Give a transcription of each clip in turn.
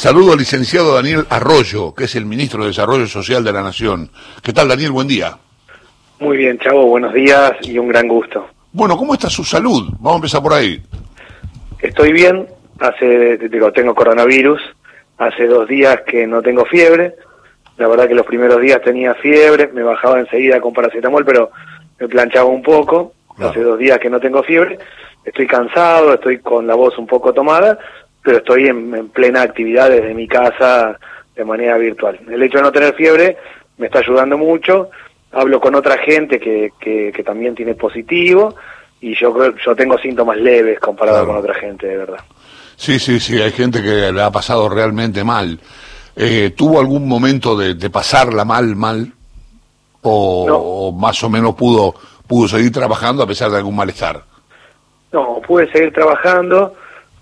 Saludo al licenciado Daniel Arroyo, que es el ministro de Desarrollo Social de la Nación. ¿Qué tal, Daniel? Buen día. Muy bien, Chavo, buenos días y un gran gusto. Bueno, ¿cómo está su salud? Vamos a empezar por ahí. Estoy bien, hace, digo, tengo coronavirus, hace dos días que no tengo fiebre, la verdad que los primeros días tenía fiebre, me bajaba enseguida con paracetamol, pero me planchaba un poco, hace dos días que no tengo fiebre, estoy cansado, estoy con la voz un poco tomada, pero estoy en, plena actividad desde mi casa de manera virtual. El hecho de no tener fiebre me está ayudando mucho, hablo con otra gente que, que, también tiene positivo y yo yo tengo síntomas leves comparado con otra gente, de verdad. Sí, sí, sí, hay gente que le ha pasado realmente mal. Eh, ¿Tuvo algún momento de, de pasarla mal, mal? O, o, más o menos pudo, pudo seguir trabajando a pesar de algún malestar? No, pude seguir trabajando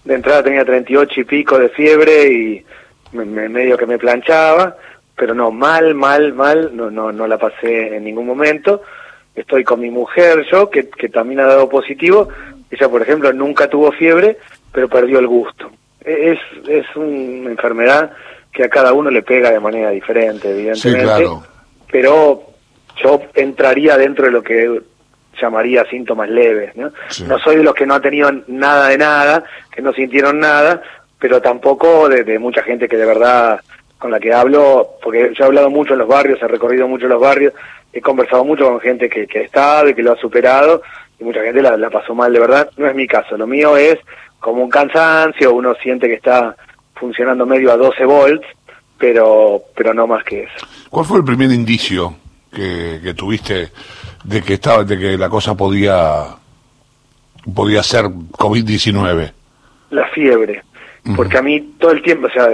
de entrada tenía 38 y pico de fiebre y me, medio que me planchaba, pero no, mal, mal, mal, no, no, no la pasé en ningún momento. Estoy con mi mujer, yo, que, que también ha dado positivo. Ella, por ejemplo, nunca tuvo fiebre, pero perdió el gusto. E, es, es una enfermedad que a cada uno le pega de manera diferente, evidentemente. Sí, claro. Pero yo entraría dentro de lo que llamaría síntomas leves. ¿no? no soy de los que no ha tenido nada de nada, que no sintieron nada, pero tampoco de, mucha gente que de verdad con la que hablo, porque yo he hablado mucho en los barrios, he recorrido mucho los barrios, he conversado mucho con gente que, que ha estado y que lo ha superado, y mucha gente la, la pasó mal de verdad. No es mi caso, lo mío es como un cansancio, uno siente que está funcionando medio a 12 volts, pero, pero no más que eso. ¿Cuál fue el primer indicio que, que tuviste de que estaba, de que la cosa podía podía ser COVID-19? La fiebre, porque a mí todo el tiempo, o sea,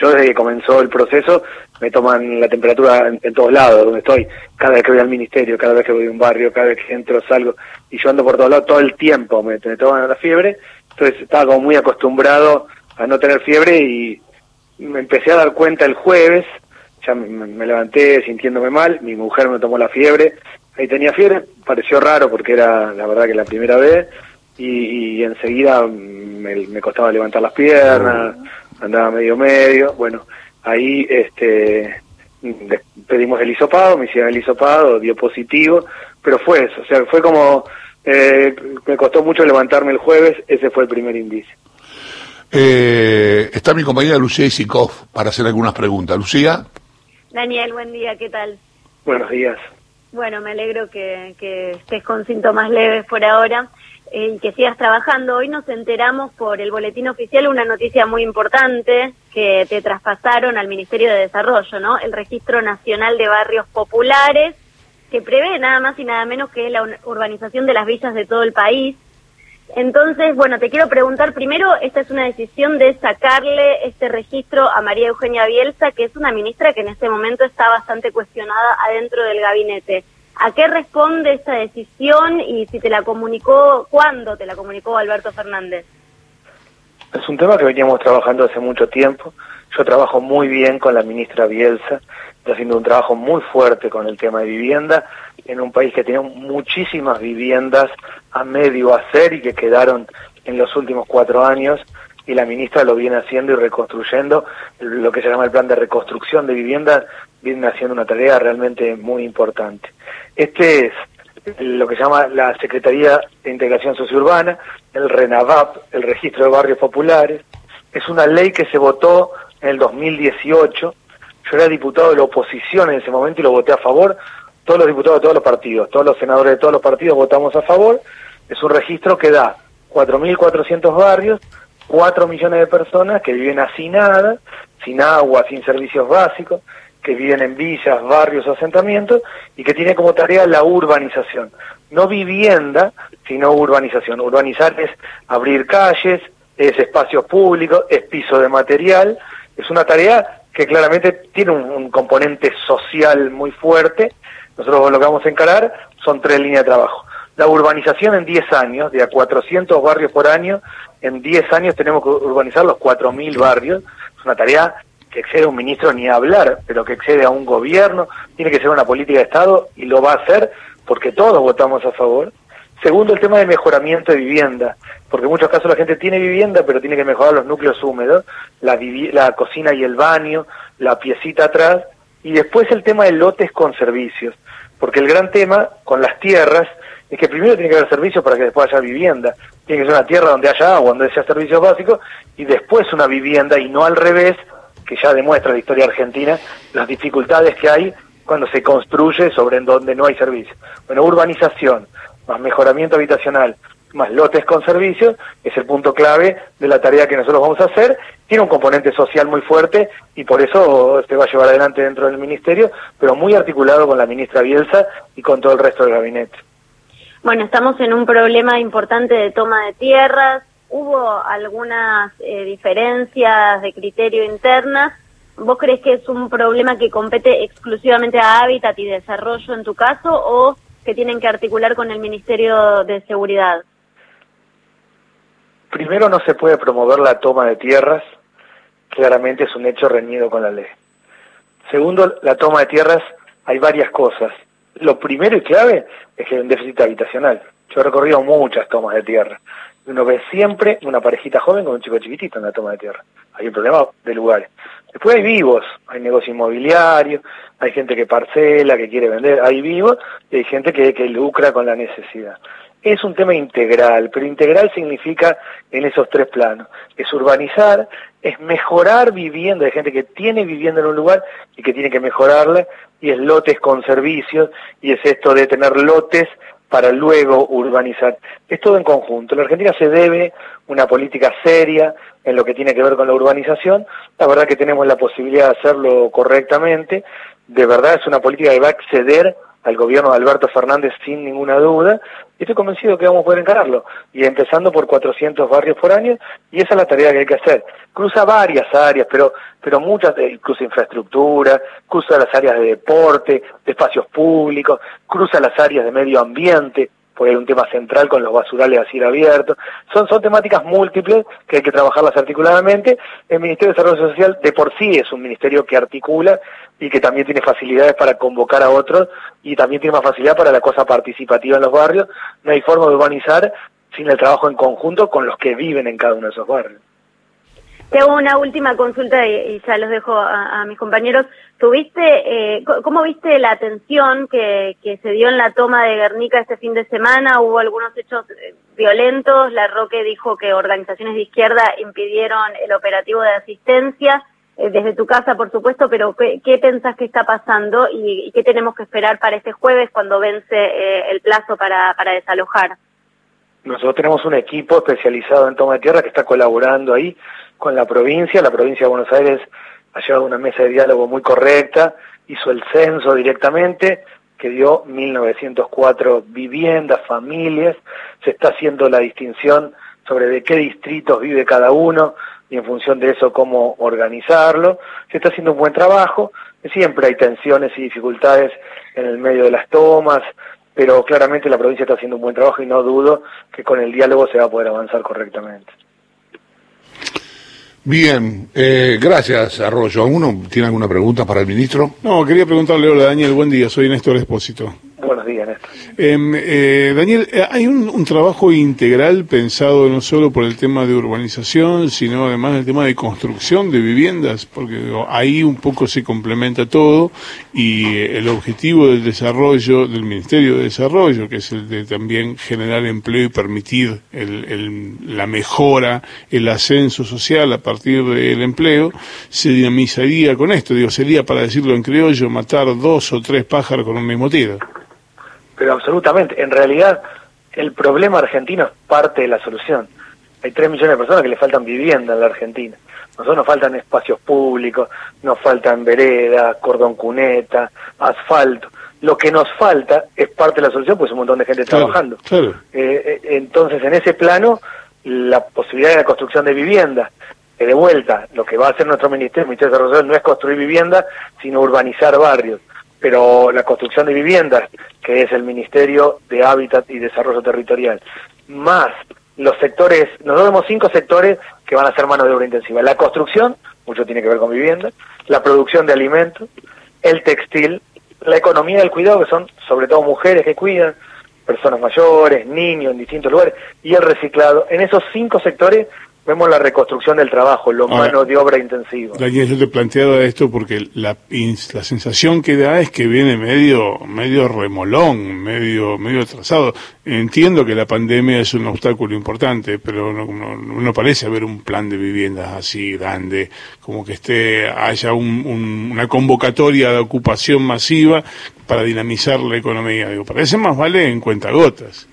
yo desde que comenzó el proceso me toman la temperatura en, todos lados, donde estoy, cada vez que voy al ministerio, cada vez que voy a un barrio, cada vez que entro, salgo, y yo ando por todos lados todo el tiempo, me, toman la fiebre, entonces estaba como muy acostumbrado a no tener fiebre y me empecé a dar cuenta el jueves, ya me levanté sintiéndome mal, mi mujer me tomó la fiebre, ahí tenía fiebre, pareció raro porque era la verdad que la primera vez y, enseguida me, costaba levantar las piernas, andaba medio medio, bueno, ahí este pedimos el hisopado, me hicieron el hisopado, dio positivo, pero fue eso, o sea, fue como, eh, me costó mucho levantarme el jueves, ese fue el primer indicio. Eh, está mi compañera Lucía Isikov para hacer algunas preguntas. Lucía. Daniel, buen día, ¿qué tal? Buenos días. Bueno, me alegro que, estés con síntomas leves por ahora eh, y que sigas trabajando. Hoy nos enteramos por el boletín oficial una noticia muy importante que te traspasaron al Ministerio de Desarrollo, ¿no? El Registro Nacional de Barrios Populares, que prevé nada más y nada menos que la urbanización de las villas de todo el país entonces, bueno, te quiero preguntar primero, esta es una decisión de sacarle este registro a María Eugenia Bielsa, que es una ministra que en este momento está bastante cuestionada adentro del gabinete. ¿A qué responde esta decisión y si te la comunicó, cuándo te la comunicó Alberto Fernández? Es un tema que veníamos trabajando hace mucho tiempo. Yo trabajo muy bien con la ministra Bielsa, está haciendo un trabajo muy fuerte con el tema de vivienda en un país que tiene muchísimas viviendas a medio hacer y que quedaron en los últimos cuatro años y la ministra lo viene haciendo y reconstruyendo lo que se llama el plan de reconstrucción de viviendas viene haciendo una tarea realmente muy importante. Este es lo que llama la Secretaría de Integración Sociourbana, el RENAVAP, el Registro de Barrios Populares. Es una ley que se votó en el 2018. Yo era diputado de la oposición en ese momento y lo voté a favor todos los diputados de todos los partidos, todos los senadores de todos los partidos votamos a favor, es un registro que da 4.400 barrios, 4 millones de personas que viven hacinadas, sin agua, sin servicios básicos, que viven en villas, barrios, asentamientos, y que tiene como tarea la urbanización. No vivienda, sino urbanización. Urbanizar es abrir calles, es espacios públicos, es piso de material, es una tarea que claramente tiene un, componente social muy fuerte nosotros lo que vamos a encarar son tres líneas de trabajo. La urbanización en 10 años, de a 400 barrios por año, en 10 años tenemos que urbanizar los 4.000 barrios. Es una tarea que excede a un ministro ni a hablar, pero que excede a un gobierno, tiene que ser una política de Estado y lo va a hacer porque todos votamos a favor. Segundo, el tema de mejoramiento de vivienda, porque en muchos casos la gente tiene vivienda, pero tiene que mejorar los núcleos húmedos, la, la cocina y el baño, la piecita atrás, y después el tema de lotes con servicios, porque el gran tema con las tierras es que primero tiene que haber servicios para que después haya vivienda. Tiene que ser una tierra donde haya agua, donde haya servicios básicos, y después una vivienda, y no al revés, que ya demuestra la historia argentina, las dificultades que hay cuando se construye sobre en donde no hay servicios. Bueno, urbanización, más mejoramiento habitacional, más lotes con servicios, es el punto clave de la tarea que nosotros vamos a hacer. Tiene un componente social muy fuerte y por eso se va a llevar adelante dentro del ministerio, pero muy articulado con la ministra Bielsa y con todo el resto del gabinete. Bueno, estamos en un problema importante de toma de tierras. Hubo algunas eh, diferencias de criterio internas. ¿Vos crees que es un problema que compete exclusivamente a hábitat y desarrollo en tu caso o que tienen que articular con el Ministerio de Seguridad? Primero, no se puede promover la toma de tierras, claramente es un hecho reñido con la ley. Segundo, la toma de tierras, hay varias cosas. Lo primero y clave es que hay un déficit habitacional. Yo he recorrido muchas tomas de tierra. Uno ve siempre una parejita joven con un chico chiquitito en la toma de tierra. Hay un problema de lugares. Después hay vivos, hay negocio inmobiliario, hay gente que parcela, que quiere vender, hay vivos y hay gente que, que lucra con la necesidad. Es un tema integral, pero integral significa en esos tres planos. Es urbanizar, es mejorar vivienda, hay gente que tiene vivienda en un lugar y que tiene que mejorarla, y es lotes con servicios, y es esto de tener lotes para luego urbanizar. Es todo en conjunto. La Argentina se debe una política seria en lo que tiene que ver con la urbanización. La verdad que tenemos la posibilidad de hacerlo correctamente. De verdad es una política que va a acceder al gobierno de Alberto Fernández sin ninguna duda, y estoy convencido que vamos a poder encararlo, y empezando por 400 barrios por año, y esa es la tarea que hay que hacer. Cruza varias áreas, pero, pero muchas, cruza infraestructura, cruza las áreas de deporte, de espacios públicos, cruza las áreas de medio ambiente, porque hay un tema central con los basurales a cielo abierto. Son, son temáticas múltiples que hay que trabajarlas articuladamente. El Ministerio de Desarrollo Social de por sí es un ministerio que articula y que también tiene facilidades para convocar a otros y también tiene más facilidad para la cosa participativa en los barrios. No hay forma de urbanizar sin el trabajo en conjunto con los que viven en cada uno de esos barrios. Tengo una última consulta y, ya los dejo a, mis compañeros. ¿Tuviste, eh, cómo viste la atención que, que, se dio en la toma de Guernica este fin de semana? ¿Hubo algunos hechos eh, violentos? La Roque dijo que organizaciones de izquierda impidieron el operativo de asistencia. Eh, desde tu casa, por supuesto, pero ¿qué, qué pensás que está pasando y, qué tenemos que esperar para este jueves cuando vence eh, el plazo para, para desalojar? Nosotros tenemos un equipo especializado en toma de tierra que está colaborando ahí con la provincia. La provincia de Buenos Aires ha llevado una mesa de diálogo muy correcta, hizo el censo directamente, que dio 1904 viviendas, familias, se está haciendo la distinción sobre de qué distritos vive cada uno y en función de eso cómo organizarlo. Se está haciendo un buen trabajo, siempre hay tensiones y dificultades en el medio de las tomas, pero claramente la provincia está haciendo un buen trabajo y no dudo que con el diálogo se va a poder avanzar correctamente. Bien, eh, gracias Arroyo. ¿Alguno tiene alguna pregunta para el ministro? No, quería preguntarle, hola Daniel, buen día, soy Néstor Espósito. Em, eh, Daniel, eh, hay un, trabajo integral pensado no solo por el tema de urbanización, sino además el tema de construcción de viviendas, porque ahí un poco se complementa todo y eh, el objetivo del desarrollo, del Ministerio de Desarrollo, que es el de también generar empleo y permitir la mejora, el ascenso social a partir del empleo, se dinamizaría con esto. Digo, sería, para decirlo en criollo, matar dos o tres pájaros con un mismo tiro. Pero absolutamente, en realidad el problema argentino es parte de la solución. Hay tres millones de personas que le faltan vivienda en la Argentina. Nosotros nos faltan espacios públicos, nos faltan veredas, cordón cuneta, asfalto. Lo que nos falta es parte de la solución, pues un montón de gente trabajando. Eh, eh, entonces, en ese plano, la posibilidad de la construcción de vivienda, que de vuelta, lo que va a hacer nuestro ministerio, el Ministerio de Desarrollo no es construir vivienda, sino urbanizar barrios pero la construcción de viviendas, que es el Ministerio de Hábitat y Desarrollo Territorial, más los sectores, nosotros vemos cinco sectores que van a ser mano de obra intensiva. La construcción, mucho tiene que ver con vivienda, la producción de alimentos, el textil, la economía del cuidado, que son sobre todo mujeres que cuidan, personas mayores, niños en distintos lugares, y el reciclado. En esos cinco sectores vemos la reconstrucción del trabajo, lo mano de obra intensivo. Daniel, yo te planteaba esto porque la, la sensación que da es que viene medio, medio remolón, medio, medio atrasado. Entiendo que la pandemia es un obstáculo importante, pero no, no, parece haber un plan de viviendas así grande, como que esté, haya un, una convocatoria de ocupación masiva para dinamizar la economía. Digo, parece más vale en cuentagotas.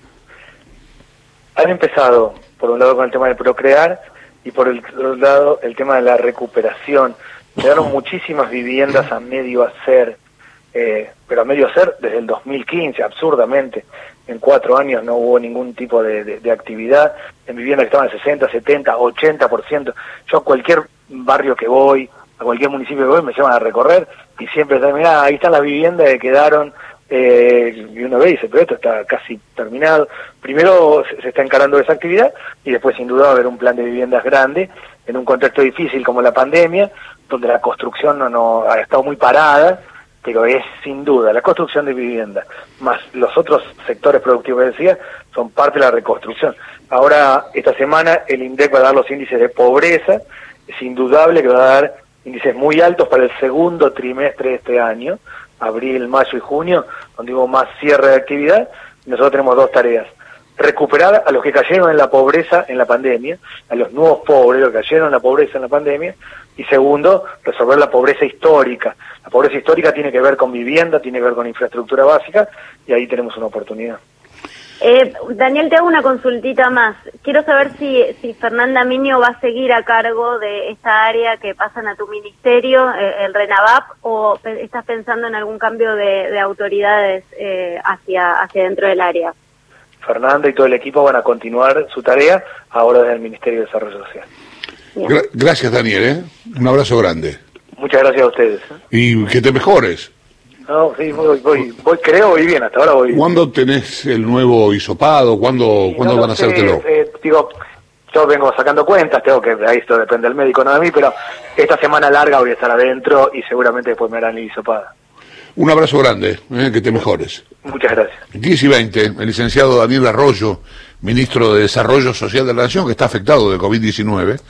Han empezado por un lado con el tema de procrear y por el otro lado el tema de la recuperación. Quedaron muchísimas viviendas a medio hacer, eh, pero a medio hacer desde el 2015, absurdamente. En cuatro años no hubo ningún tipo de, actividad. En viviendas que estaban al 60, 70, 80%. Yo a cualquier barrio que voy, a cualquier municipio que voy, me llevan a recorrer y siempre están, mirá, ahí están las viviendas que quedaron eh, y uno ve y dice, pero esto está casi terminado. Primero se, está encarando esa actividad y después sin duda va a haber un plan de viviendas grande en un contexto difícil como la pandemia, donde la construcción no, no ha estado muy parada, pero es sin duda la construcción de viviendas, más los otros sectores productivos que decía, son parte de la reconstrucción. Ahora, esta semana, el INDEC va a dar los índices de pobreza, es indudable que va a dar índices muy altos para el segundo trimestre de este año, abril, mayo y junio, donde hubo más cierre de actividad, nosotros tenemos dos tareas. Recuperar a los que cayeron en la pobreza en la pandemia, a los nuevos pobres, los que cayeron en la pobreza en la pandemia, y segundo, resolver la pobreza histórica. La pobreza histórica tiene que ver con vivienda, tiene que ver con infraestructura básica, y ahí tenemos una oportunidad. Eh, Daniel, te hago una consultita más. Quiero saber si, si Fernanda Miño va a seguir a cargo de esta área que pasan a tu ministerio, eh, el RENAVAP, o estás pensando en algún cambio de, autoridades eh, hacia, hacia dentro del área. Fernanda y todo el equipo van a continuar su tarea ahora desde el Ministerio de Desarrollo Social. gracias, Daniel. ¿eh? Un abrazo grande. Muchas gracias a ustedes. Y que te mejores. No, sí, voy, voy, voy, creo voy bien, hasta ahora voy ¿Cuándo tenés el nuevo hisopado? ¿Cuándo, ¿cuándo van a hacértelo? Eh, digo, yo vengo sacando cuentas, tengo que, ahí esto depende del médico, no de mí, pero esta semana larga voy a estar adentro y seguramente después me harán el hisopado. Un abrazo grande, eh, que te mejores. Muchas gracias. 10 y 20, el licenciado Daniel Arroyo, ministro de Desarrollo Social de la Nación, que está afectado de COVID-19.